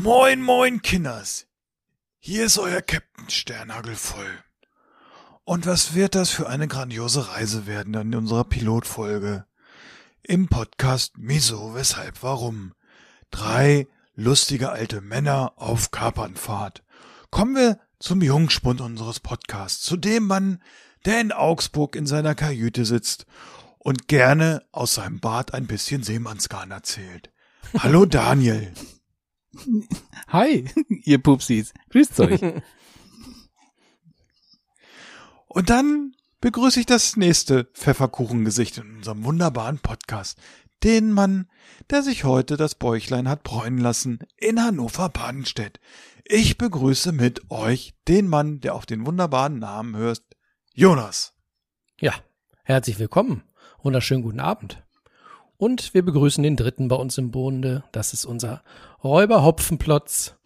Moin, moin, Kinders. Hier ist euer Captain Sternhagelvoll. Und was wird das für eine grandiose Reise werden in unserer Pilotfolge? Im Podcast Miso, weshalb, warum? Drei lustige alte Männer auf Kapernfahrt. Kommen wir zum Jungspund unseres Podcasts, zu dem Mann, der in Augsburg in seiner Kajüte sitzt und gerne aus seinem Bad ein bisschen Seemannsgarn erzählt. Hallo Daniel. Hi, ihr Pupsis. Grüßt euch. Und dann begrüße ich das nächste Pfefferkuchengesicht in unserem wunderbaren Podcast. Den Mann, der sich heute das Bäuchlein hat bräunen lassen in Hannover-Badenstedt. Ich begrüße mit euch den Mann, der auf den wunderbaren Namen hört, Jonas. Ja, herzlich willkommen. Wunderschönen guten Abend. Und wir begrüßen den dritten bei uns im Bunde. Das ist unser Räuber Hopfenplotz.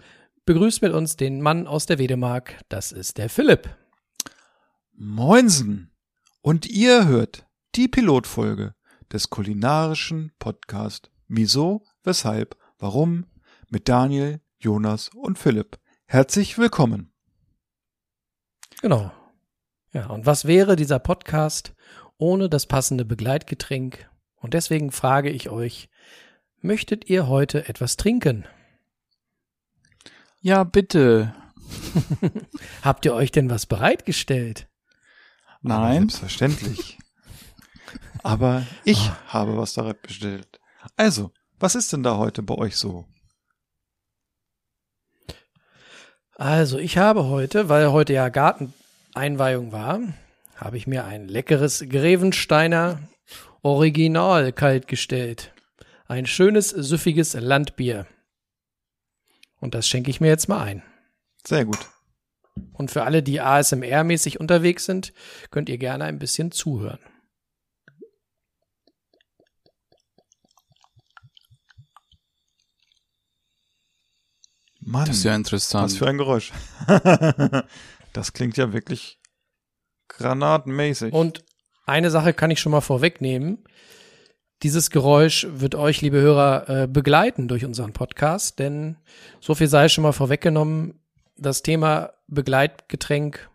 Begrüßt mit uns den Mann aus der Wedemark. Das ist der Philipp. Moinsen. Und ihr hört die Pilotfolge des kulinarischen Podcast Miso, weshalb, warum mit Daniel, Jonas und Philipp. Herzlich willkommen. Genau. Ja, und was wäre dieser Podcast ohne das passende Begleitgetränk? Und deswegen frage ich euch, möchtet ihr heute etwas trinken? Ja, bitte. Habt ihr euch denn was bereitgestellt? Nein. Selbstverständlich. Aber ich oh. habe was da bestellt. Also, was ist denn da heute bei euch so? Also, ich habe heute, weil heute ja Garteneinweihung war, habe ich mir ein leckeres Grevensteiner Original kalt gestellt. Ein schönes, süffiges Landbier. Und das schenke ich mir jetzt mal ein. Sehr gut. Und für alle, die ASMR-mäßig unterwegs sind, könnt ihr gerne ein bisschen zuhören. Mann, das ist ja interessant. Was für ein Geräusch. das klingt ja wirklich granatenmäßig. Und eine Sache kann ich schon mal vorwegnehmen. Dieses Geräusch wird euch, liebe Hörer, äh, begleiten durch unseren Podcast, denn so viel sei schon mal vorweggenommen. Das Thema Begleitgetränk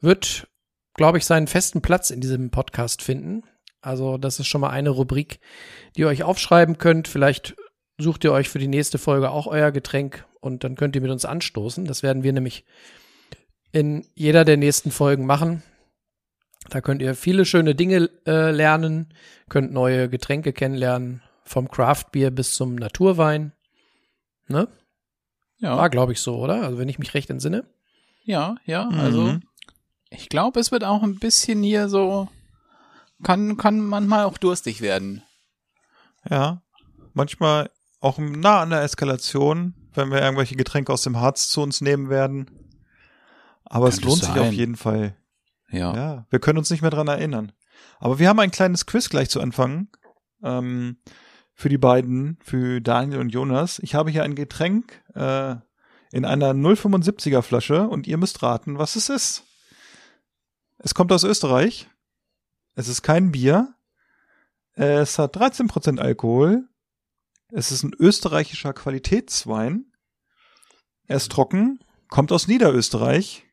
wird, glaube ich, seinen festen Platz in diesem Podcast finden. Also das ist schon mal eine Rubrik, die ihr euch aufschreiben könnt. Vielleicht sucht ihr euch für die nächste Folge auch euer Getränk und dann könnt ihr mit uns anstoßen. Das werden wir nämlich in jeder der nächsten Folgen machen. Da könnt ihr viele schöne Dinge äh, lernen, könnt neue Getränke kennenlernen, vom Craftbier bis zum Naturwein. Ne? Ja. War, glaube ich, so, oder? Also, wenn ich mich recht entsinne. Ja, ja, also mhm. ich glaube, es wird auch ein bisschen hier so, kann, kann manchmal auch durstig werden. Ja, manchmal auch nah an der Eskalation, wenn wir irgendwelche Getränke aus dem Harz zu uns nehmen werden. Aber kann es lohnt sich auf jeden Fall. Ja. Ja, wir können uns nicht mehr dran erinnern. Aber wir haben ein kleines Quiz gleich zu Anfang. Ähm, für die beiden, für Daniel und Jonas. Ich habe hier ein Getränk äh, in einer 075er Flasche und ihr müsst raten, was es ist. Es kommt aus Österreich. Es ist kein Bier. Es hat 13% Alkohol. Es ist ein österreichischer Qualitätswein. Er ist trocken, kommt aus Niederösterreich.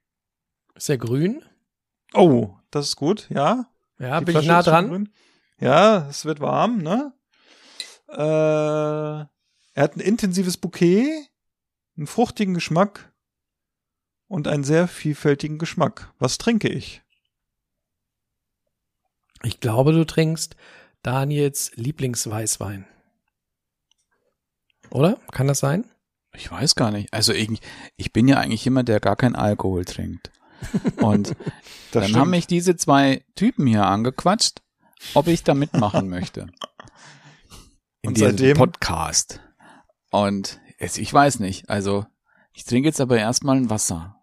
Ist er grün? Oh, das ist gut, ja. Ja, Die bin Flasche ich nah dran. Ja, es wird warm, ne? Äh, er hat ein intensives Bouquet, einen fruchtigen Geschmack und einen sehr vielfältigen Geschmack. Was trinke ich? Ich glaube, du trinkst Daniels Lieblingsweißwein. Oder? Kann das sein? Ich weiß gar nicht. Also ich, ich bin ja eigentlich jemand, der gar keinen Alkohol trinkt. Und dann stimmt. haben mich diese zwei Typen hier angequatscht, ob ich da mitmachen möchte. In und diesem seitdem? Podcast. Und ich weiß nicht. Also, ich trinke jetzt aber erstmal ein Wasser.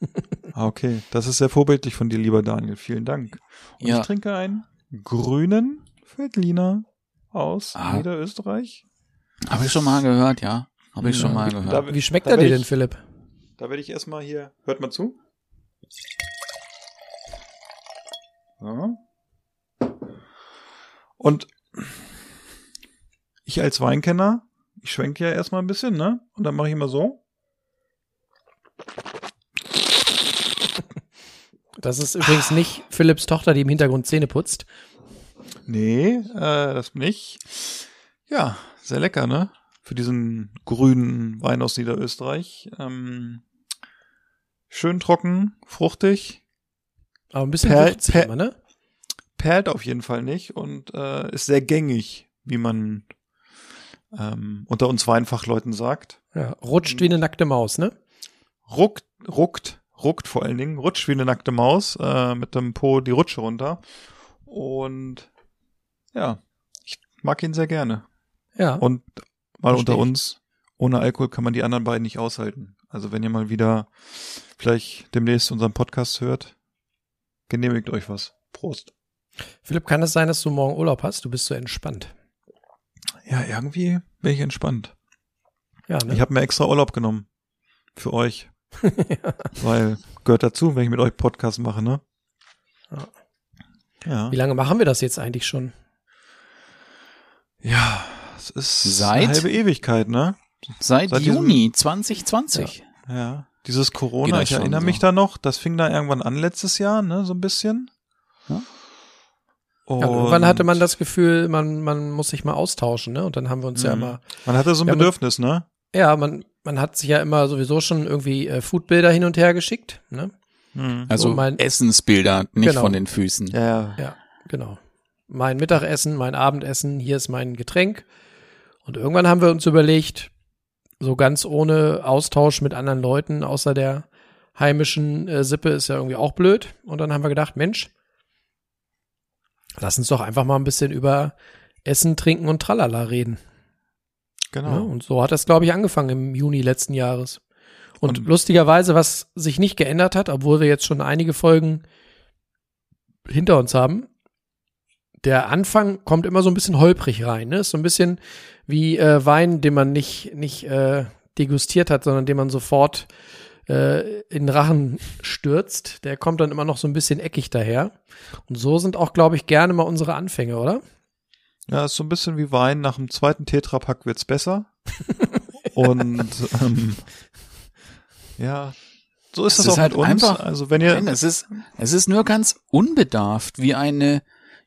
Ah, okay, das ist sehr vorbildlich von dir, lieber Daniel. Vielen Dank. Und ja. ich trinke einen grünen Veltliner aus ah. Niederösterreich. Habe ich schon mal gehört, ja. Habe ich ja. schon mal gehört. Da, Wie schmeckt er dir denn, Philipp? Da werde ich erstmal hier, hört mal zu. Ja. Und ich als Weinkenner, ich schwenke ja erstmal ein bisschen, ne? Und dann mache ich immer so. Das ist übrigens nicht Philipps Tochter, die im Hintergrund Zähne putzt. Nee, äh, das nicht. Ja, sehr lecker, ne? Für diesen grünen Wein aus Niederösterreich. Ähm, schön trocken, fruchtig. Aber ein bisschen perlt, per, immer, ne? Perlt auf jeden Fall nicht und äh, ist sehr gängig, wie man ähm, unter uns Weinfachleuten sagt. Ja, rutscht wie eine nackte Maus, ne? Ruckt, ruckt, ruckt vor allen Dingen, rutscht wie eine nackte Maus äh, mit dem Po die Rutsche runter. Und ja, ich mag ihn sehr gerne. Ja. Und mal unter uns, ohne Alkohol kann man die anderen beiden nicht aushalten. Also wenn ihr mal wieder vielleicht demnächst unseren Podcast hört, genehmigt euch was. Prost. Philipp, kann es sein, dass du morgen Urlaub hast? Du bist so entspannt. Ja, irgendwie bin ich entspannt. Ja, ne? Ich habe mir extra Urlaub genommen. Für euch. ja. Weil gehört dazu, wenn ich mit euch Podcast mache, ne? Ja. ja. Wie lange machen wir das jetzt eigentlich schon? Ja, es ist Seit? eine halbe Ewigkeit, ne? Seit, Seit Juni 2020. Ja. ja. Dieses Corona, ich erinnere so. mich da noch, das fing da irgendwann an letztes Jahr, ne, so ein bisschen. Ja. Und ja, irgendwann hatte man das Gefühl, man, man muss sich mal austauschen, ne? Und dann haben wir uns mhm. ja immer. Man hatte so ein Bedürfnis, man, ne? Ja, man, man hat sich ja immer sowieso schon irgendwie äh, Foodbilder hin und her geschickt, ne? Mhm. Also so mein, Essensbilder, nicht genau. von den Füßen. Ja. ja, genau. Mein Mittagessen, mein Abendessen, hier ist mein Getränk. Und irgendwann haben wir uns überlegt, so ganz ohne Austausch mit anderen Leuten, außer der heimischen äh, Sippe, ist ja irgendwie auch blöd. Und dann haben wir gedacht, Mensch, lass uns doch einfach mal ein bisschen über Essen, Trinken und Tralala reden. Genau. Ja, und so hat das, glaube ich, angefangen im Juni letzten Jahres. Und, und lustigerweise, was sich nicht geändert hat, obwohl wir jetzt schon einige Folgen hinter uns haben, der Anfang kommt immer so ein bisschen holprig rein. Ne? Ist so ein bisschen wie äh, Wein, den man nicht, nicht äh, degustiert hat, sondern den man sofort äh, in den Rachen stürzt. Der kommt dann immer noch so ein bisschen eckig daher. Und so sind auch, glaube ich, gerne mal unsere Anfänge, oder? Ja, ist so ein bisschen wie Wein. Nach dem zweiten Tetrapack wird's besser. Und ähm, ja, so ist es das auch halt mit uns. Einfach, also wenn ihr, nein, es ist, es ist nur ganz unbedarft, wie eine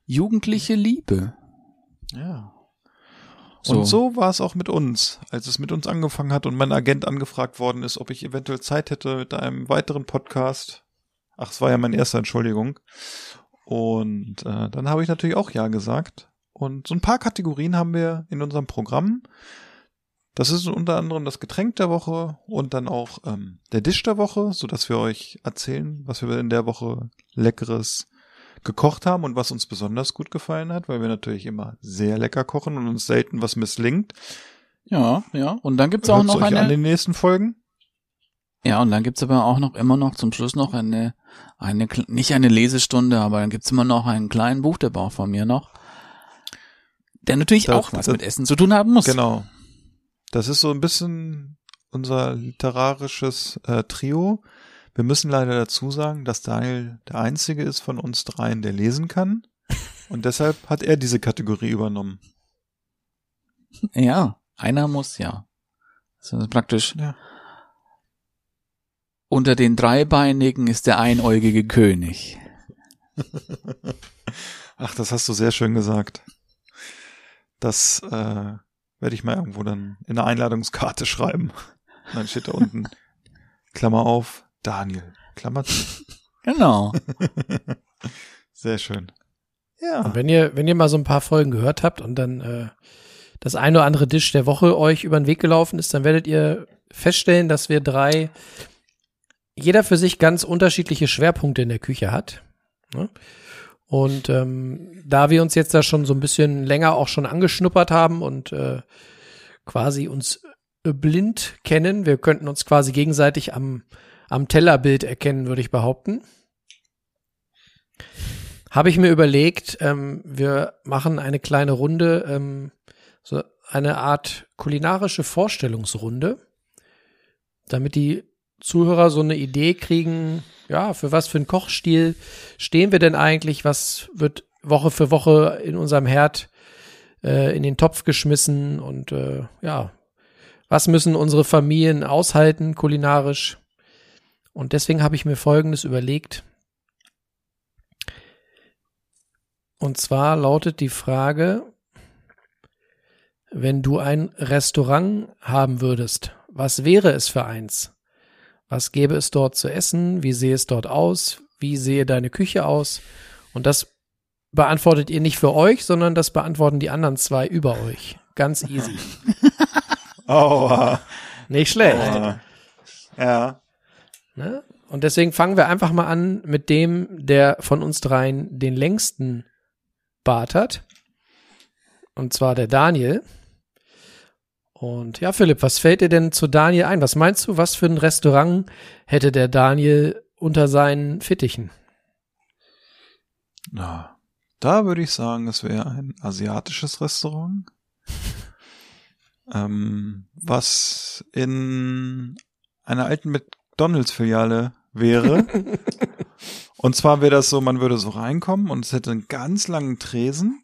jugendliche Liebe. Ja. So. Und so war es auch mit uns, als es mit uns angefangen hat und mein Agent angefragt worden ist, ob ich eventuell Zeit hätte mit einem weiteren Podcast. Ach, es war ja mein erster, Entschuldigung. Und äh, dann habe ich natürlich auch Ja gesagt. Und so ein paar Kategorien haben wir in unserem Programm. Das ist unter anderem das Getränk der Woche und dann auch ähm, der Dish der Woche, so dass wir euch erzählen, was wir in der Woche leckeres gekocht haben und was uns besonders gut gefallen hat, weil wir natürlich immer sehr lecker kochen und uns selten was misslingt. Ja, ja. Und dann gibt's auch noch eine. An den nächsten Folgen. Ja, und dann gibt's aber auch noch immer noch zum Schluss noch eine, eine nicht eine Lesestunde, aber dann gibt's immer noch einen kleinen Buchderbau von mir noch, der natürlich das, auch was das, mit Essen zu tun haben muss. Genau. Das ist so ein bisschen unser literarisches äh, Trio. Wir müssen leider dazu sagen, dass Daniel der einzige ist von uns dreien, der lesen kann. Und deshalb hat er diese Kategorie übernommen. Ja, einer muss ja. Das ist praktisch. Ja. Unter den Dreibeinigen ist der einäugige König. Ach, das hast du sehr schön gesagt. Das äh, werde ich mal irgendwo dann in der Einladungskarte schreiben. Und dann steht da unten Klammer auf, Daniel. Klammer zu. Genau. Sehr schön. Ja. Und wenn ihr, wenn ihr mal so ein paar Folgen gehört habt und dann äh, das eine oder andere Dish der Woche euch über den Weg gelaufen ist, dann werdet ihr feststellen, dass wir drei, jeder für sich ganz unterschiedliche Schwerpunkte in der Küche hat. Ne? Und ähm, da wir uns jetzt da schon so ein bisschen länger auch schon angeschnuppert haben und äh, quasi uns blind kennen. Wir könnten uns quasi gegenseitig am, am Tellerbild erkennen, würde ich behaupten. Habe ich mir überlegt, ähm, wir machen eine kleine Runde, ähm, so eine Art kulinarische Vorstellungsrunde, damit die Zuhörer so eine Idee kriegen, ja, für was für einen Kochstil stehen wir denn eigentlich, was wird Woche für Woche in unserem Herd äh, in den Topf geschmissen und äh, ja, was müssen unsere Familien aushalten kulinarisch? Und deswegen habe ich mir Folgendes überlegt. Und zwar lautet die Frage, wenn du ein Restaurant haben würdest, was wäre es für eins? Was gäbe es dort zu essen? Wie sehe es dort aus? Wie sehe deine Küche aus? Und das beantwortet ihr nicht für euch, sondern das beantworten die anderen zwei über euch. Ganz easy. Aua. Nicht schlecht. Aua. Ja. Ne? Und deswegen fangen wir einfach mal an mit dem, der von uns dreien den längsten Bart hat. Und zwar der Daniel. Und ja, Philipp, was fällt dir denn zu Daniel ein? Was meinst du, was für ein Restaurant hätte der Daniel unter seinen Fittichen? Na, da würde ich sagen, es wäre ein asiatisches Restaurant ähm, was in einer alten McDonalds-Filiale wäre. und zwar wäre das so, man würde so reinkommen und es hätte einen ganz langen Tresen.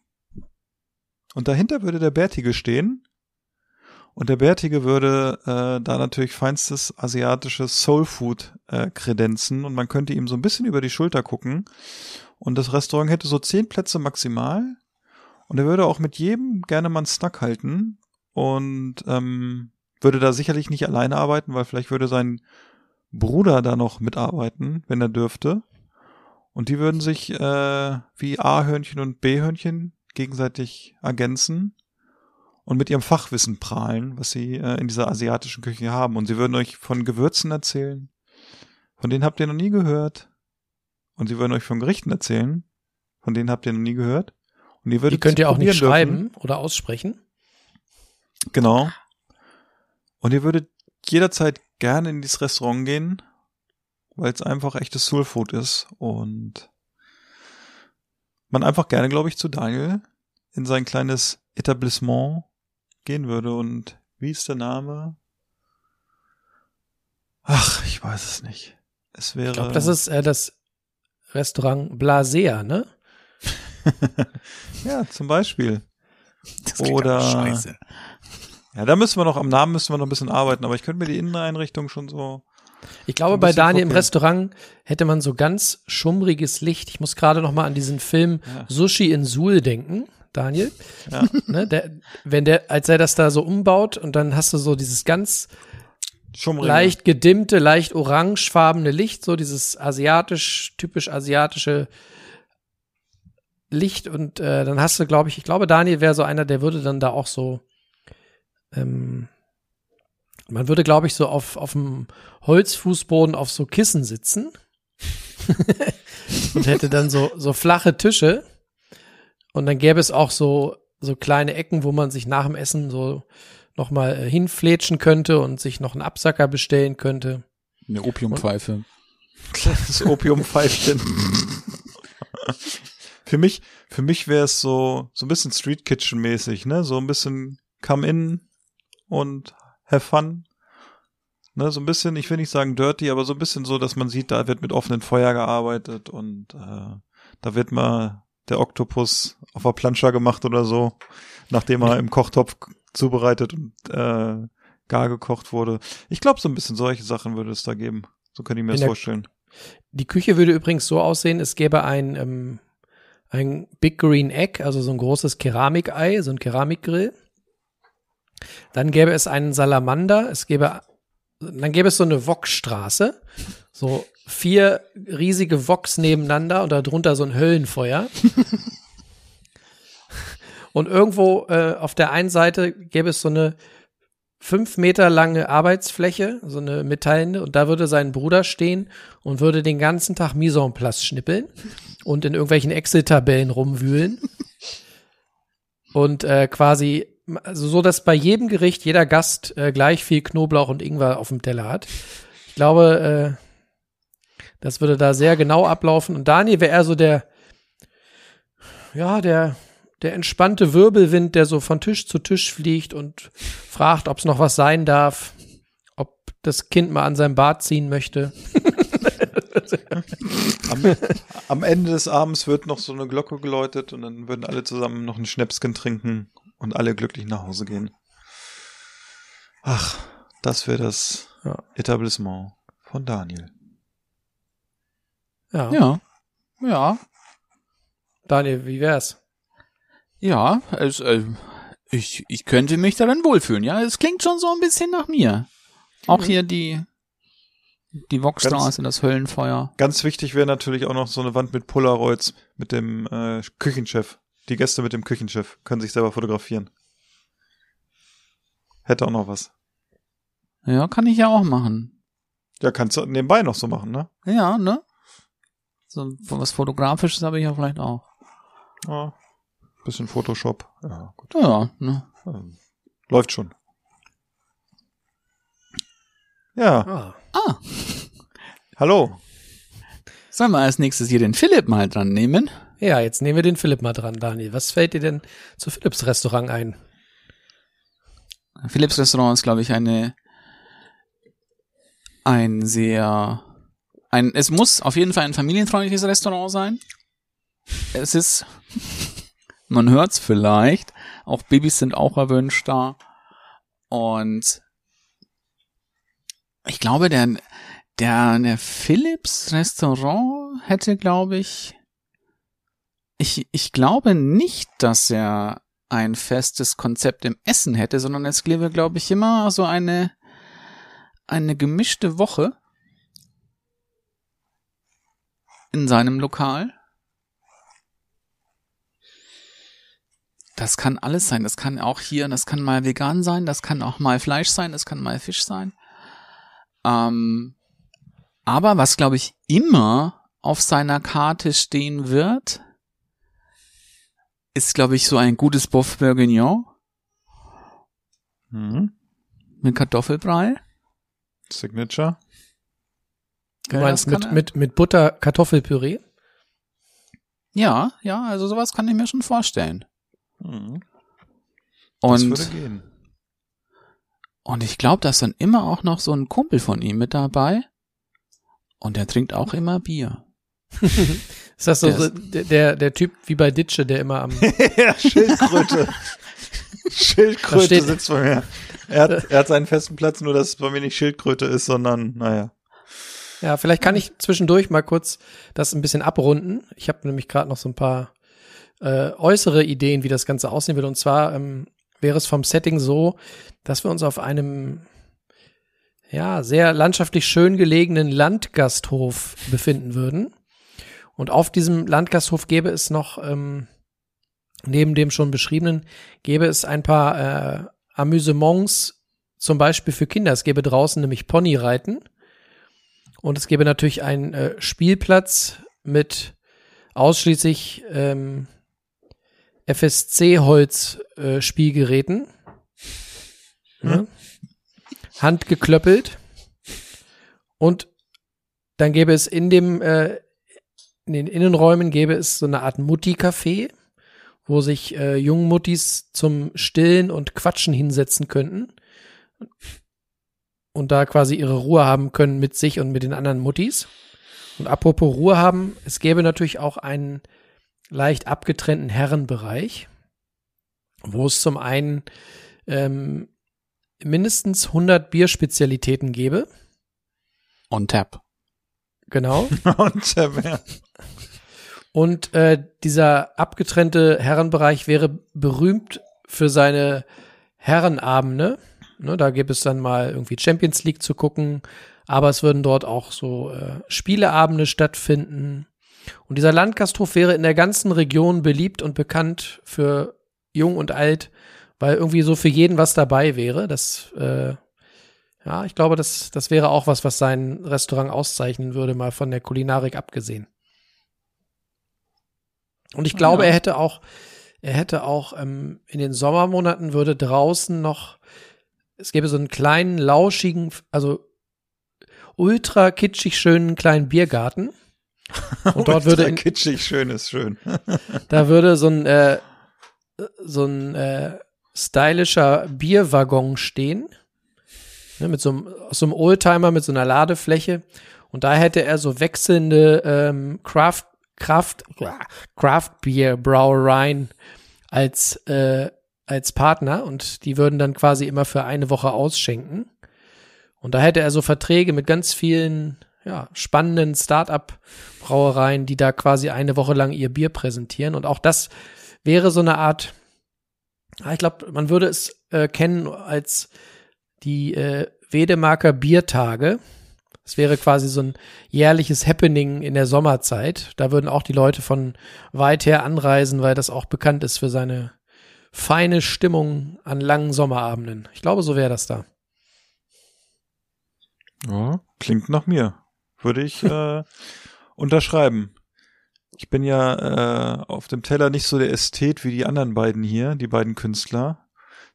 Und dahinter würde der Bärtige stehen. Und der Bärtige würde äh, da natürlich feinstes asiatisches Soulfood äh, kredenzen und man könnte ihm so ein bisschen über die Schulter gucken. Und das Restaurant hätte so zehn Plätze maximal. Und er würde auch mit jedem gerne mal einen Snack halten und ähm, würde da sicherlich nicht alleine arbeiten, weil vielleicht würde sein Bruder da noch mitarbeiten, wenn er dürfte. Und die würden sich äh, wie A-Hörnchen und B-Hörnchen gegenseitig ergänzen und mit ihrem Fachwissen prahlen, was sie äh, in dieser asiatischen Küche haben. Und sie würden euch von Gewürzen erzählen, von denen habt ihr noch nie gehört. Und sie würden euch von Gerichten erzählen, von denen habt ihr noch nie gehört. Und ihr würdet die könnt ihr auch nicht schreiben oder aussprechen. Genau. Und ihr würdet jederzeit gerne in dieses Restaurant gehen, weil es einfach echtes Soulfood ist und man einfach gerne, glaube ich, zu Daniel in sein kleines Etablissement gehen würde. Und wie ist der Name? Ach, ich weiß es nicht. Es wäre. Ich glaube, das ist äh, das Restaurant Blasea, ne? ja, zum Beispiel. Oder. Scheiße. Ja, da müssen wir noch, am Namen müssen wir noch ein bisschen arbeiten, aber ich könnte mir die Inneneinrichtung schon so. Ich glaube, bei Daniel im Restaurant hätte man so ganz schummriges Licht. Ich muss gerade noch mal an diesen Film ja. Sushi in Suhl denken. Daniel, ja. ne, der, wenn der, als er das da so umbaut und dann hast du so dieses ganz Schummrige. leicht gedimmte, leicht orangefarbene Licht, so dieses asiatisch, typisch asiatische Licht und äh, dann hast du, glaube ich, ich glaube, Daniel wäre so einer, der würde dann da auch so ähm, man würde, glaube ich, so auf, auf dem Holzfußboden auf so Kissen sitzen und hätte dann so, so flache Tische. Und dann gäbe es auch so, so kleine Ecken, wo man sich nach dem Essen so nochmal äh, hinflätschen könnte und sich noch einen Absacker bestellen könnte. Eine Opiumpfeife. Das Opiumpfeifchen. für mich, für mich wäre es so, so ein bisschen Street Kitchen mäßig, ne? So ein bisschen come in, und have fun. Ne, so ein bisschen, ich will nicht sagen dirty, aber so ein bisschen so, dass man sieht, da wird mit offenen Feuer gearbeitet und äh, da wird mal der Oktopus auf der Planscher gemacht oder so, nachdem er im Kochtopf zubereitet und äh, gar gekocht wurde. Ich glaube, so ein bisschen solche Sachen würde es da geben. So könnte ich mir das vorstellen. Die Küche würde übrigens so aussehen, es gäbe ein, ähm, ein Big Green Egg, also so ein großes Keramikei, so ein Keramikgrill. Dann gäbe es einen Salamander, es gäbe, dann gäbe es so eine Wokstraße, so vier riesige Woks nebeneinander und darunter so ein Höllenfeuer. und irgendwo äh, auf der einen Seite gäbe es so eine fünf Meter lange Arbeitsfläche, so eine metallene, und da würde sein Bruder stehen und würde den ganzen Tag Mise en place schnippeln und in irgendwelchen Excel-Tabellen rumwühlen und äh, quasi also so, dass bei jedem Gericht jeder Gast äh, gleich viel Knoblauch und Ingwer auf dem Teller hat. Ich glaube, äh, das würde da sehr genau ablaufen. Und Daniel wäre eher so der, ja, der, der entspannte Wirbelwind, der so von Tisch zu Tisch fliegt und fragt, ob es noch was sein darf, ob das Kind mal an seinem Bart ziehen möchte. am, am, Ende des Abends wird noch so eine Glocke geläutet und dann würden alle zusammen noch ein Schnäpschen trinken und alle glücklich nach Hause gehen. Ach, das wäre das ja. Etablissement von Daniel. Ja. Ja. Ja. Daniel, wie wär's? Ja, es, äh, ich, ich könnte mich darin wohlfühlen. Ja, es klingt schon so ein bisschen nach mir. Auch mhm. hier die die Wokstraße, das Höllenfeuer. Ganz wichtig wäre natürlich auch noch so eine Wand mit Polaroids mit dem äh, Küchenchef. Die Gäste mit dem Küchenchef können sich selber fotografieren. Hätte auch noch was. Ja, kann ich ja auch machen. Ja, kannst du nebenbei noch so machen, ne? Ja, ne? So was Fotografisches habe ich ja vielleicht auch. Ja. Bisschen Photoshop. Ja, gut. Ja, ne? Läuft schon. Ja. Ah. ah. Hallo. Sollen wir als nächstes hier den Philipp mal dran nehmen? Ja, jetzt nehmen wir den Philipp mal dran, Daniel. Was fällt dir denn zu Philipps Restaurant ein? Philipps Restaurant ist, glaube ich, eine ein sehr ein es muss auf jeden Fall ein familienfreundliches Restaurant sein. Es ist man hört's vielleicht, auch Babys sind auch erwünscht da und ich glaube, der, der, der Philips Restaurant hätte, glaube ich, ich, ich glaube nicht, dass er ein festes Konzept im Essen hätte, sondern es gäbe, glaube ich, immer so eine, eine gemischte Woche in seinem Lokal. Das kann alles sein. Das kann auch hier, das kann mal vegan sein, das kann auch mal Fleisch sein, das kann mal Fisch sein. Ähm, aber was, glaube ich, immer auf seiner Karte stehen wird, ist, glaube ich, so ein gutes Boeuf Bourguignon. Mhm. Mit Kartoffelbrei. Signature. Du ja, meinst mit, mit, mit Butter Kartoffelpüree? Ja, ja, also sowas kann ich mir schon vorstellen. Mhm. Das Und würde gehen. Und ich glaube, da ist dann immer auch noch so ein Kumpel von ihm mit dabei. Und der trinkt auch immer Bier. ist das so der, der, der, der Typ wie bei Ditsche, der immer am. ja, Schildkröte. Schildkröte sitzt bei mir. Er hat, er hat seinen festen Platz, nur dass es bei mir nicht Schildkröte ist, sondern, naja. Ja, vielleicht kann ich zwischendurch mal kurz das ein bisschen abrunden. Ich habe nämlich gerade noch so ein paar äh, äußere Ideen, wie das Ganze aussehen will. Und zwar ähm, wäre es vom Setting so, dass wir uns auf einem ja, sehr landschaftlich schön gelegenen Landgasthof befinden würden. Und auf diesem Landgasthof gäbe es noch, ähm, neben dem schon beschriebenen, gäbe es ein paar äh, Amüsements, zum Beispiel für Kinder. Es gäbe draußen nämlich Ponyreiten. Und es gäbe natürlich einen äh, Spielplatz mit ausschließlich ähm, FSC-Holz-Spielgeräten. Äh, hm? Handgeklöppelt. Und dann gäbe es in dem, äh, in den Innenräumen gäbe es so eine Art Mutti-Café, wo sich äh, Jungmuttis zum Stillen und Quatschen hinsetzen könnten. Und da quasi ihre Ruhe haben können mit sich und mit den anderen Muttis. Und apropos Ruhe haben, es gäbe natürlich auch einen leicht abgetrennten Herrenbereich, wo es zum einen ähm, mindestens 100 Bierspezialitäten gäbe. On tap. Genau. Tap, ja. Und äh, dieser abgetrennte Herrenbereich wäre berühmt für seine Herrenabende. Ne, da gibt es dann mal irgendwie Champions League zu gucken, aber es würden dort auch so äh, Spieleabende stattfinden. Und dieser Landgasthof wäre in der ganzen Region beliebt und bekannt für jung und alt, weil irgendwie so für jeden was dabei wäre. Das, äh, ja, ich glaube, das, das wäre auch was, was sein Restaurant auszeichnen würde, mal von der Kulinarik abgesehen. Und ich glaube, ja. er hätte auch er hätte auch ähm, in den Sommermonaten würde draußen noch, es gäbe so einen kleinen, lauschigen, also ultra kitschig schönen kleinen Biergarten. Und dort würde in, kitschig schön ist schön. da würde so ein äh, so ein äh, stylischer Bierwaggon stehen. Ne, mit so einem, so einem Oldtimer mit so einer Ladefläche. Und da hätte er so wechselnde ähm, Craft, Craft, Craft Beer Brauereien als, äh, als Partner und die würden dann quasi immer für eine Woche ausschenken. Und da hätte er so Verträge mit ganz vielen ja, spannenden Start-up-Brauereien, die da quasi eine Woche lang ihr Bier präsentieren. Und auch das wäre so eine Art, ich glaube, man würde es äh, kennen als die äh, Wedemarker Biertage. Es wäre quasi so ein jährliches Happening in der Sommerzeit. Da würden auch die Leute von weit her anreisen, weil das auch bekannt ist für seine feine Stimmung an langen Sommerabenden. Ich glaube, so wäre das da. Ja, klingt nach mir. Würde ich äh, unterschreiben. Ich bin ja äh, auf dem Teller nicht so der Ästhet wie die anderen beiden hier, die beiden Künstler,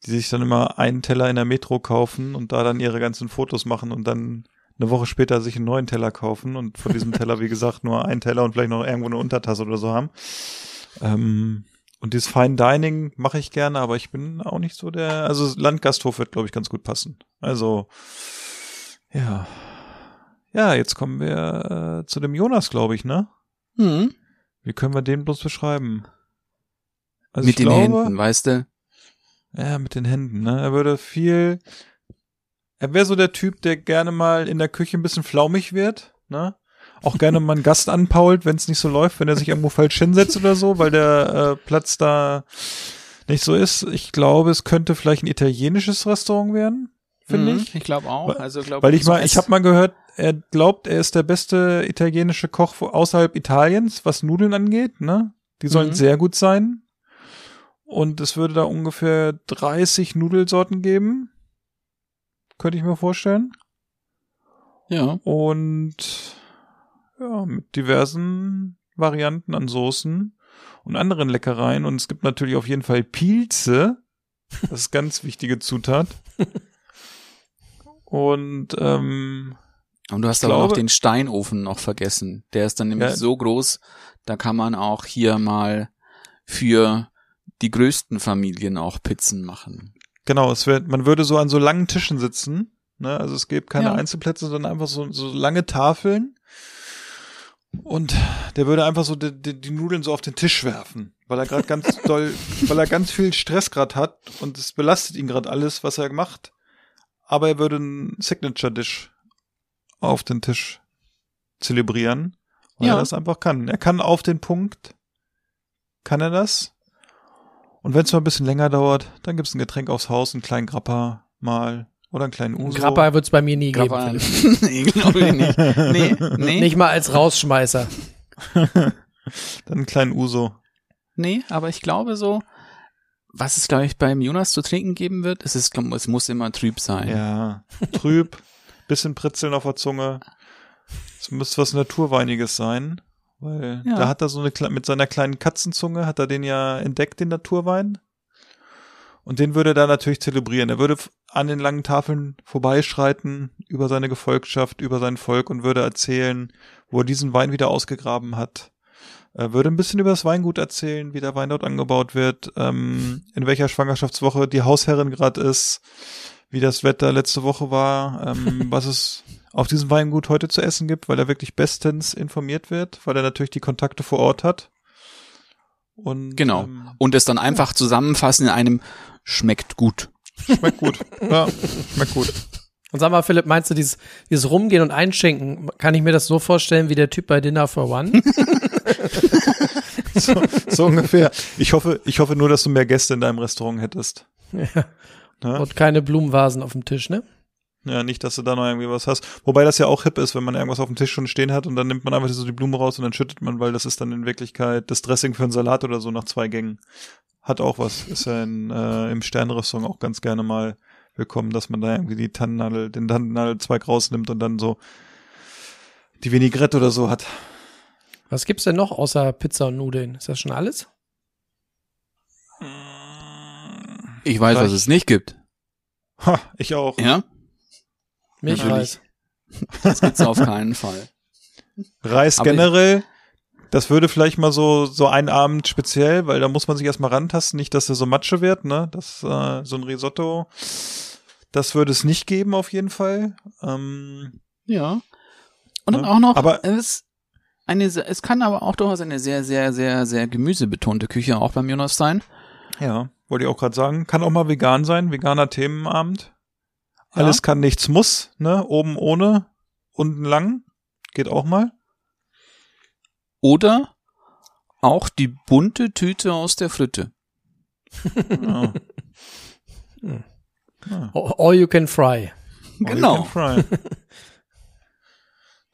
die sich dann immer einen Teller in der Metro kaufen und da dann ihre ganzen Fotos machen und dann eine Woche später sich einen neuen Teller kaufen und von diesem Teller, wie gesagt, nur einen Teller und vielleicht noch irgendwo eine Untertasse oder so haben. Ähm, und dieses Fine Dining mache ich gerne, aber ich bin auch nicht so der, also Landgasthof wird, glaube ich, ganz gut passen. Also, ja. Ja, jetzt kommen wir äh, zu dem Jonas, glaube ich, ne? Mhm. Wie können wir den bloß beschreiben? Also mit den glaube, Händen, weißt du? Ja, mit den Händen, ne? Er würde viel. Er wäre so der Typ, der gerne mal in der Küche ein bisschen flaumig wird, ne? Auch gerne mal einen Gast anpault, wenn es nicht so läuft, wenn er sich irgendwo falsch hinsetzt oder so, weil der äh, Platz da nicht so ist. Ich glaube, es könnte vielleicht ein italienisches Restaurant werden, finde mhm, ich. Ich glaube auch. Also glaub, weil ich mal, ich habe mal gehört, er glaubt, er ist der beste italienische Koch außerhalb Italiens, was Nudeln angeht, ne? Die sollen mhm. sehr gut sein. Und es würde da ungefähr 30 Nudelsorten geben. Könnte ich mir vorstellen. Ja. Und ja, mit diversen Varianten an Soßen und anderen Leckereien. Und es gibt natürlich auf jeden Fall Pilze. Das ist ganz wichtige Zutat. Und ähm, und du hast glaube, aber noch den Steinofen noch vergessen. Der ist dann nämlich ja. so groß, da kann man auch hier mal für die größten Familien auch Pizzen machen. Genau, es wird, man würde so an so langen Tischen sitzen. Ne? Also es gibt keine ja. Einzelplätze, sondern einfach so, so lange Tafeln. Und der würde einfach so die, die, die Nudeln so auf den Tisch werfen, weil er gerade ganz doll, weil er ganz viel Stress gerade hat und es belastet ihn gerade alles, was er macht. Aber er würde ein Signature-Dish auf den Tisch zelebrieren, weil ja. er das einfach kann. Er kann auf den Punkt, kann er das. Und wenn es mal ein bisschen länger dauert, dann gibt's ein Getränk aufs Haus, einen kleinen Grappa mal oder einen kleinen Uso. Grappa wird's bei mir nie Grappa. geben. nee, glaube ich nicht. Nee, nee. Nicht mal als Rausschmeißer. dann einen kleinen Uso. Nee, aber ich glaube so, was es, glaube ich, beim Jonas zu trinken geben wird, es ist, es muss immer trüb sein. Ja, trüb, bisschen Pritzeln auf der Zunge. Es müsste was Naturweiniges sein, weil ja. da hat er so eine, mit seiner kleinen Katzenzunge hat er den ja entdeckt, den Naturwein. Und den würde er da natürlich zelebrieren. Er würde an den langen Tafeln vorbeischreiten über seine Gefolgschaft, über sein Volk und würde erzählen, wo er diesen Wein wieder ausgegraben hat. Er würde ein bisschen über das Weingut erzählen, wie der Wein dort angebaut wird, ähm, in welcher Schwangerschaftswoche die Hausherrin gerade ist, wie das Wetter letzte Woche war, ähm, was es auf diesem Weingut heute zu essen gibt, weil er wirklich bestens informiert wird, weil er natürlich die Kontakte vor Ort hat. Und, genau. Ähm, und es dann einfach zusammenfassen in einem schmeckt gut. Schmeckt gut. ja, schmeckt gut. Und sag mal, Philipp, meinst du dieses, dieses Rumgehen und Einschenken, kann ich mir das so vorstellen wie der Typ bei Dinner for One? so, so ungefähr. Ich hoffe, ich hoffe nur, dass du mehr Gäste in deinem Restaurant hättest. Ja. Ja? Und keine Blumenvasen auf dem Tisch, ne? Ja, nicht, dass du da noch irgendwie was hast. Wobei das ja auch hip ist, wenn man irgendwas auf dem Tisch schon stehen hat und dann nimmt man einfach so die Blume raus und dann schüttet man, weil das ist dann in Wirklichkeit das Dressing für einen Salat oder so nach zwei Gängen. Hat auch was. Ist ja in, äh, im Sternrestaurant auch ganz gerne mal willkommen, dass man da irgendwie die Tannennadel, den Tannennadelzweig rausnimmt und dann so die Vinaigrette oder so hat. Was gibt's denn noch außer Pizza und Nudeln? Ist das schon alles? Ich weiß, was es nicht gibt. Ha, ich auch. Ja? Milchreis. Das gibt's auf keinen Fall. Reis Aber generell, das würde vielleicht mal so, so einen Abend speziell, weil da muss man sich erstmal rantasten, nicht, dass er so Matsche wird, ne? Das, äh, so ein Risotto, das würde es nicht geben auf jeden Fall. Ähm, Ja. Und dann Ja, auch noch, aber- es, eine, es kann aber auch durchaus eine sehr, sehr, sehr, sehr gemüsebetonte Küche auch beim Jonas sein. ja, wollte ich auch gerade sagen. Kann auch mal vegan sein, veganer Themenabend. Alles kann, nichts muss, ne? Oben ohne, unten lang. Geht auch mal. Oder auch die bunte Tüte aus der Fritte. Ja. All you can fry. All you Genau. can fry.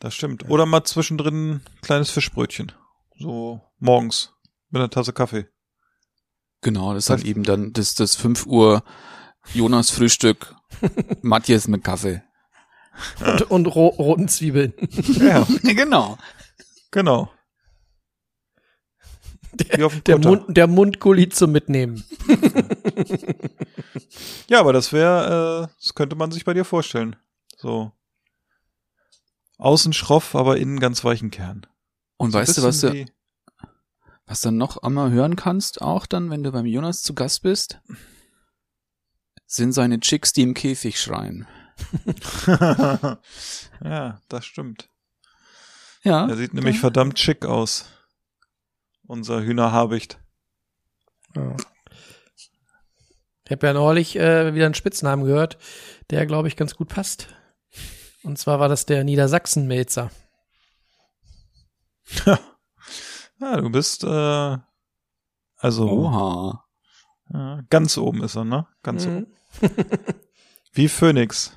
Das stimmt. Oder mal zwischendrin ein kleines Fischbrötchen. So morgens mit einer Tasse Kaffee. Genau, das ist halt eben dann das, das 5 Uhr Jonas Frühstück, Matthias mit Kaffee. Und, und ro roten Zwiebeln. Ja, genau. genau. Wie auf dem Der, Kutter. Mund, der Mundgulli zum Mitnehmen. Ja, aber das wäre, äh, das könnte man sich bei dir vorstellen. So. Außen schroff, aber innen ganz weichen Kern. Und So weißt du, was du, was dann noch einmal hören kannst, auch dann, wenn du beim Jonas zu Gast bist? Sind seine Chicks, die im Käfig schreien. ja, das stimmt. Ja. Er sieht nämlich verdammt schick aus. Unser Hühnerhabicht. Ja. Ich habe ja neulich äh, wieder einen Spitznamen gehört, der, glaube ich, ganz gut passt. Und zwar war das der Niedersachsen-Melzer. Ja, du bist, äh, also, Oha. ja, ganz oben ist er, ne? Ganz Mhm. oben. Wie Phoenix.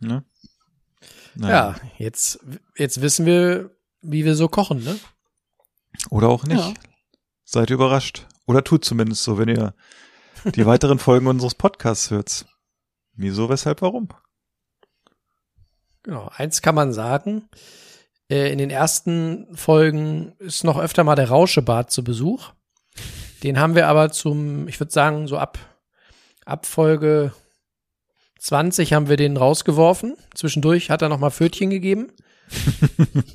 Ne? Ja, jetzt, jetzt wissen wir, wie wir so kochen, ne? Oder auch nicht. Ja. Seid überrascht. Oder tut zumindest so, wenn ihr die weiteren Folgen unseres Podcasts hört. Wieso, weshalb, warum? Genau. Eins kann man sagen. Äh, in den ersten Folgen ist noch öfter mal der Rauschebart zu Besuch. Den haben wir aber zum, ich würde sagen, so ab, ab Folge 20 haben wir den rausgeworfen. Zwischendurch hat er noch mal Pfötchen gegeben.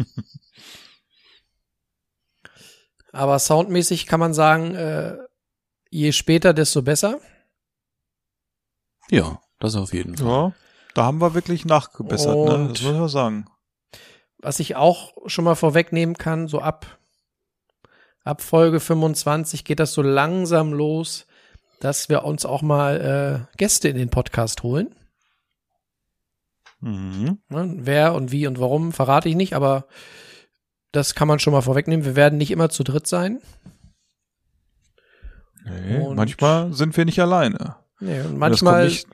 aber soundmäßig kann man sagen, äh, je später, desto besser. Ja, das auf jeden Fall. Ja, da haben wir wirklich nachgebessert, ne? Das muss man sagen. Was ich auch schon mal vorwegnehmen kann, so ab, ab Folge 25 geht das so langsam los, dass wir uns auch mal äh, Gäste in den Podcast holen. Mhm. Ne? Wer und wie und warum verrate ich nicht, aber das kann man schon mal vorwegnehmen. Wir werden nicht immer zu dritt sein. Nee, Und- manchmal sind wir nicht alleine. Nee, und Und manchmal, nicht-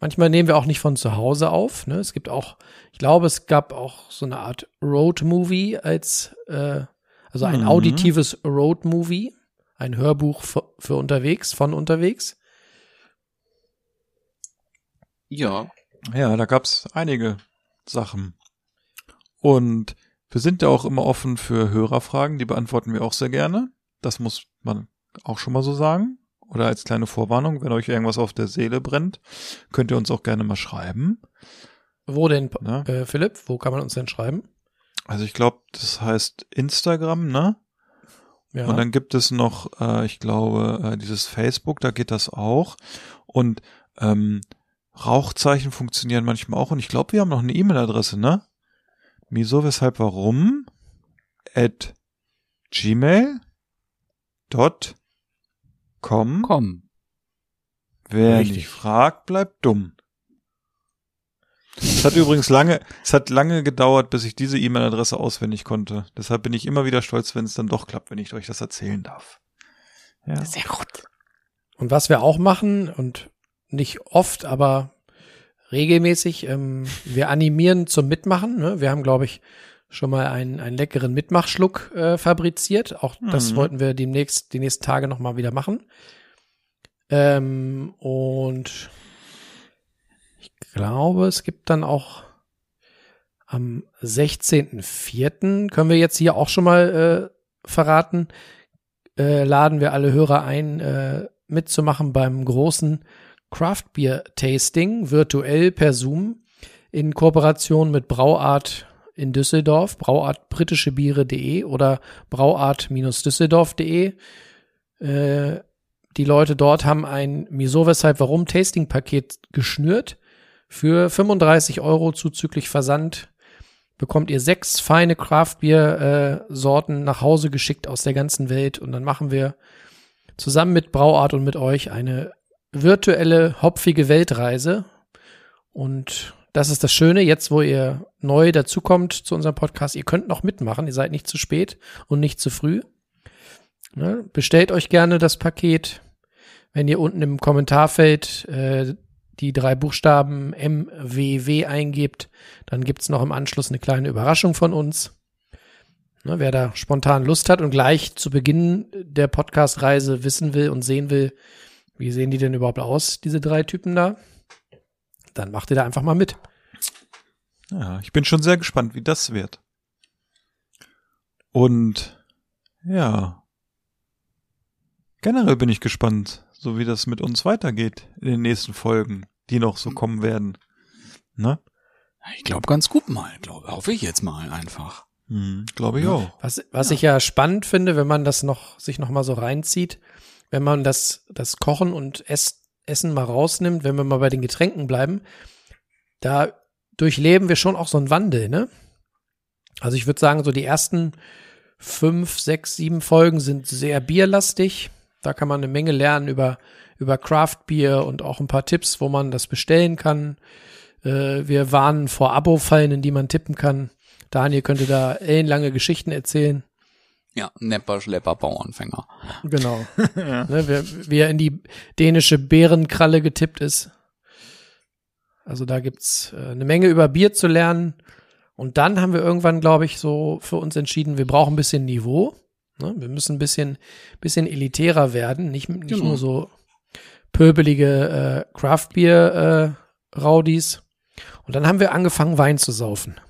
manchmal nehmen wir auch nicht von zu Hause auf. Ne? Es gibt auch, ich glaube, es gab auch so eine Art Road-Movie als, äh, also ein Mhm. auditives Road-Movie, ein Hörbuch für, für unterwegs, von unterwegs. Ja. Ja, da gab's einige Sachen. Und wir sind ja auch immer offen für Hörerfragen, die beantworten wir auch sehr gerne. Das muss man auch schon mal so sagen. Oder als kleine Vorwarnung, wenn euch irgendwas auf der Seele brennt, könnt ihr uns auch gerne mal schreiben. Wo denn, äh, Philipp? Wo kann man uns denn schreiben? Also ich glaube, das heißt Instagram, ne? Ja. Und dann gibt es noch, äh, ich glaube, äh, dieses Facebook, da geht das auch. Und ähm, Rauchzeichen funktionieren manchmal auch. Und ich glaube, wir haben noch eine E-Mail-Adresse, ne? Wieso, weshalb, warum? At gmail dot com. Komm. Wer Richtig. nicht fragt, bleibt dumm. Es hat übrigens lange, es hat lange gedauert, bis ich diese E-Mail-Adresse auswendig konnte. Deshalb bin ich immer wieder stolz, wenn es dann doch klappt, wenn ich euch das erzählen darf. Ja. Sehr gut. Und was wir auch machen, und nicht oft, aber regelmäßig, ähm, wir animieren zum Mitmachen. Ne? Wir haben, glaube ich, schon mal einen, einen leckeren Mitmachschluck äh, fabriziert. Auch das Mhm. wollten wir demnächst, die nächsten Tage noch mal wieder machen. Ähm, und glaube, es gibt dann auch am 16.04. können wir jetzt hier auch schon mal äh, verraten, äh, laden wir alle Hörer ein, äh, mitzumachen beim großen Craft Beer Tasting, virtuell per Zoom, in Kooperation mit Brauart in Düsseldorf, brauartbritischebiere.de oder brauart-düsseldorf.de. Äh, die Leute dort haben ein Wieso, Weshalb, Warum Tasting-Paket geschnürt. Für 35 Euro zuzüglich Versand bekommt ihr sechs feine Craft-Bier-Sorten äh, nach Hause geschickt aus der ganzen Welt und dann machen wir zusammen mit Brauart und mit euch eine virtuelle, hopfige Weltreise. Und das ist das Schöne, jetzt wo ihr neu dazukommt zu unserem Podcast, ihr könnt noch mitmachen, ihr seid nicht zu spät und nicht zu früh. Ne? Bestellt euch gerne das Paket. Wenn ihr unten im Kommentarfeld äh, die drei Buchstaben MWW eingibt, dann gibt's noch im Anschluss eine kleine Überraschung von uns. Ne, wer da spontan Lust hat und gleich zu Beginn der Podcast-Reise wissen will und sehen will, wie sehen die denn überhaupt aus, diese drei Typen da, dann macht ihr da einfach mal mit. Ja, ich bin schon sehr gespannt, wie das wird. Und ja, generell bin ich gespannt, so wie das mit uns weitergeht in den nächsten Folgen, die noch so kommen werden. Ne? Ich glaube ganz gut mal, glaube hoffe ich jetzt mal einfach. Hm, glaube ich auch. Was, was ja. ich ja spannend finde, wenn man das noch sich noch mal so reinzieht, wenn man das das Kochen und Ess, Essen mal rausnimmt, wenn wir mal bei den Getränken bleiben, da durchleben wir schon auch so einen Wandel, ne? Also ich würde sagen, so die ersten fünf, sechs, sieben Folgen sind sehr bierlastig. Da kann man eine Menge lernen über, über Craft Beer und auch ein paar Tipps, wo man das bestellen kann. Äh, wir warnen vor Abo-Fallen, in die man tippen kann. Daniel könnte da ellenlange Geschichten erzählen. Ja, Nepper, Schlepper, Bauernfänger. Genau. ja. ne, wie, wie er in die dänische Bärenkralle getippt ist. Also da gibt's äh, eine Menge über Bier zu lernen. Und dann haben wir irgendwann, glaube ich, so für uns entschieden, wir brauchen ein bisschen Niveau. Ne? Wir müssen ein bisschen, bisschen elitärer werden, nicht, nicht genau. nur so pöbelige äh, Craft-Bier-Raudis. Äh, und dann haben wir angefangen, Wein zu saufen.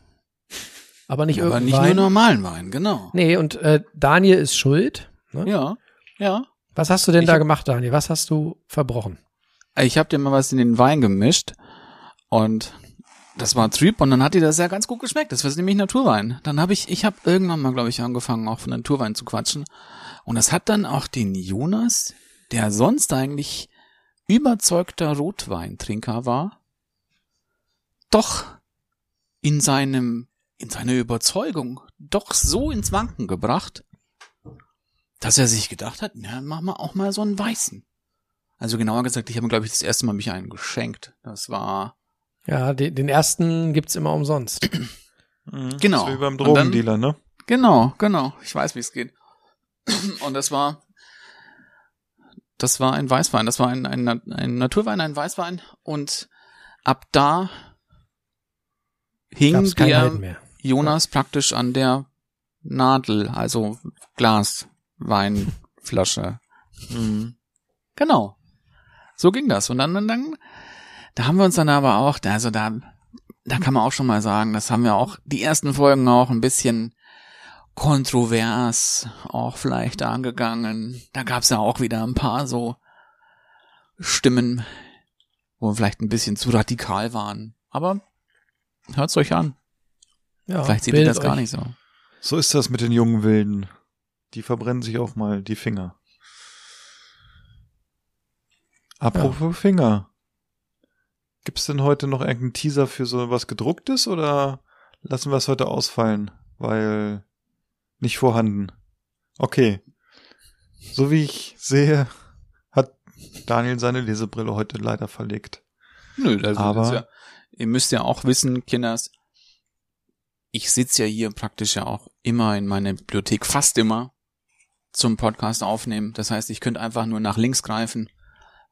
Aber nicht Aber nicht Wein. nur normalen Wein, genau. Nee, und äh, Daniel ist schuld. Ne? Ja, ja. Was hast du denn ich da gemacht, Daniel? Was hast du verbrochen? Ich habe dir mal was in den Wein gemischt und das war trüb und dann hat dir das ja ganz gut geschmeckt. Das war nämlich Naturwein. Dann habe ich, ich habe irgendwann mal, glaube ich, angefangen, auch von Naturwein zu quatschen. Und das hat dann auch den Jonas, der sonst eigentlich überzeugter Rotweintrinker war, doch in seinem, in seiner Überzeugung doch so ins Wanken gebracht, dass er sich gedacht hat, na, mach mal auch mal so einen weißen. Also genauer gesagt, ich habe, glaube ich, das erste Mal mich einen geschenkt. Das war ja, den, den ersten gibt's immer umsonst. Mhm, genau. wie beim Drogendealer, dann, ne? Genau, genau. Ich weiß, wie es geht. Und das war, das war ein Weißwein. Das war ein, ein, ein Naturwein, ein Weißwein. Und ab da hing der Jonas praktisch an der Nadel, also Glasweinflasche. Mhm. Genau. So ging das. Und dann, dann da haben wir uns dann aber auch, also da, da kann man auch schon mal sagen, das haben wir auch, die ersten Folgen auch ein bisschen kontrovers auch vielleicht angegangen. Da gab es ja auch wieder ein paar so Stimmen, wo wir vielleicht ein bisschen zu radikal waren. Aber hört's euch an. Ja, vielleicht seht ihr das gar nicht so. So ist das mit den jungen Wilden. Die verbrennen sich auch mal die Finger. Apropos ja. Finger. Gibt's denn heute noch irgendeinen Teaser für so was gedrucktes oder lassen wir es heute ausfallen, weil nicht vorhanden? Okay. So wie ich sehe, hat Daniel seine Lesebrille heute leider verlegt. Nö, also Aber ja, ihr müsst ja auch wissen, Kinders, ich sitze ja hier praktisch ja auch immer in meiner Bibliothek, fast immer zum Podcast aufnehmen. Das heißt, ich könnte einfach nur nach links greifen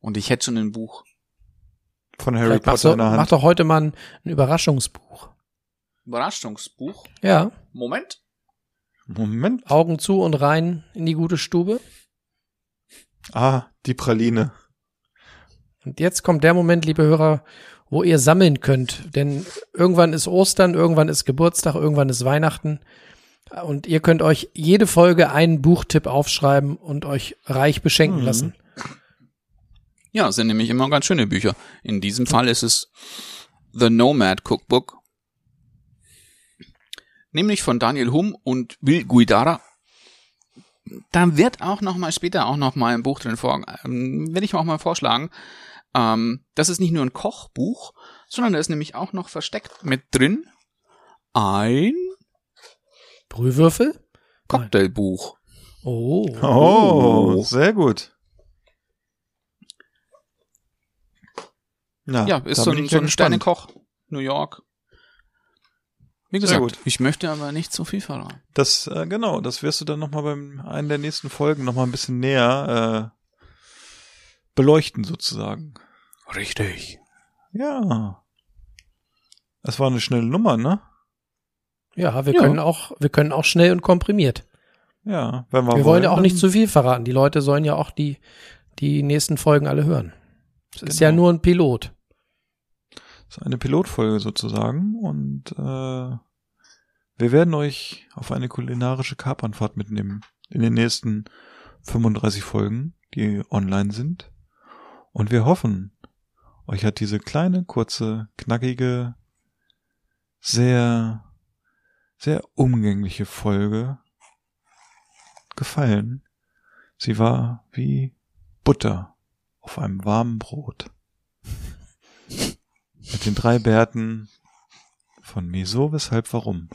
und ich hätte schon ein Buch von Harry Vielleicht Potter in der Hand. Mach doch heute mal ein, ein Überraschungsbuch. Überraschungsbuch? Ja. Moment. Moment. Augen zu und rein in die gute Stube. Ah, die Praline. Und jetzt kommt der Moment, liebe Hörer, wo ihr sammeln könnt. Denn irgendwann ist Ostern, irgendwann ist Geburtstag, irgendwann ist Weihnachten. Und ihr könnt euch jede Folge einen Buchtipp aufschreiben und euch reich beschenken mhm. lassen. Ja, sind nämlich immer ganz schöne Bücher. In diesem Fall ist es The Nomad Cookbook. Nämlich von Daniel Hum und Will Guidara. Da wird auch noch mal später auch noch mal ein Buch drin vor, ähm, will ich auch mal vorschlagen. Ähm, das ist nicht nur ein Kochbuch, sondern da ist nämlich auch noch versteckt mit drin ein Brühwürfel? Cocktailbuch. Oh. Oh, sehr gut. Na, ja, ist so ein, so ein Sternekoch, New York. Wie gesagt, ich möchte aber nicht zu viel verraten. Das, äh, genau, das wirst du dann nochmal beim einen der nächsten Folgen nochmal ein bisschen näher äh, beleuchten, sozusagen. Richtig. Ja. Es war eine schnelle Nummer, ne? Ja, wir ja. können auch, wir können auch schnell und komprimiert. Ja, wenn wir, wir wollen ja auch nicht zu viel verraten. Die Leute sollen ja auch die, die nächsten Folgen alle hören. Es genau. ist ja genau. nur ein Pilot. Ist eine Pilotfolge sozusagen und äh, wir werden euch auf eine kulinarische Kapernfahrt mitnehmen in den nächsten 35 Folgen, die online sind. Und wir hoffen, euch hat diese kleine, kurze, knackige, sehr sehr umgängliche Folge gefallen. Sie war wie Butter auf einem warmen Brot. Mit den drei Bärten von Wieso, Weshalb, Warum.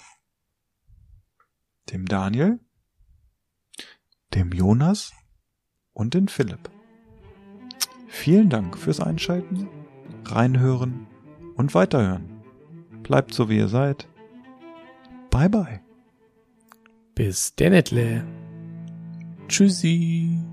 Dem Daniel, dem Jonas und dem Philipp. Vielen Dank fürs Einschalten, reinhören und weiterhören. Bleibt so wie ihr seid. Bye bye. Bis dennetle. Tschüssi.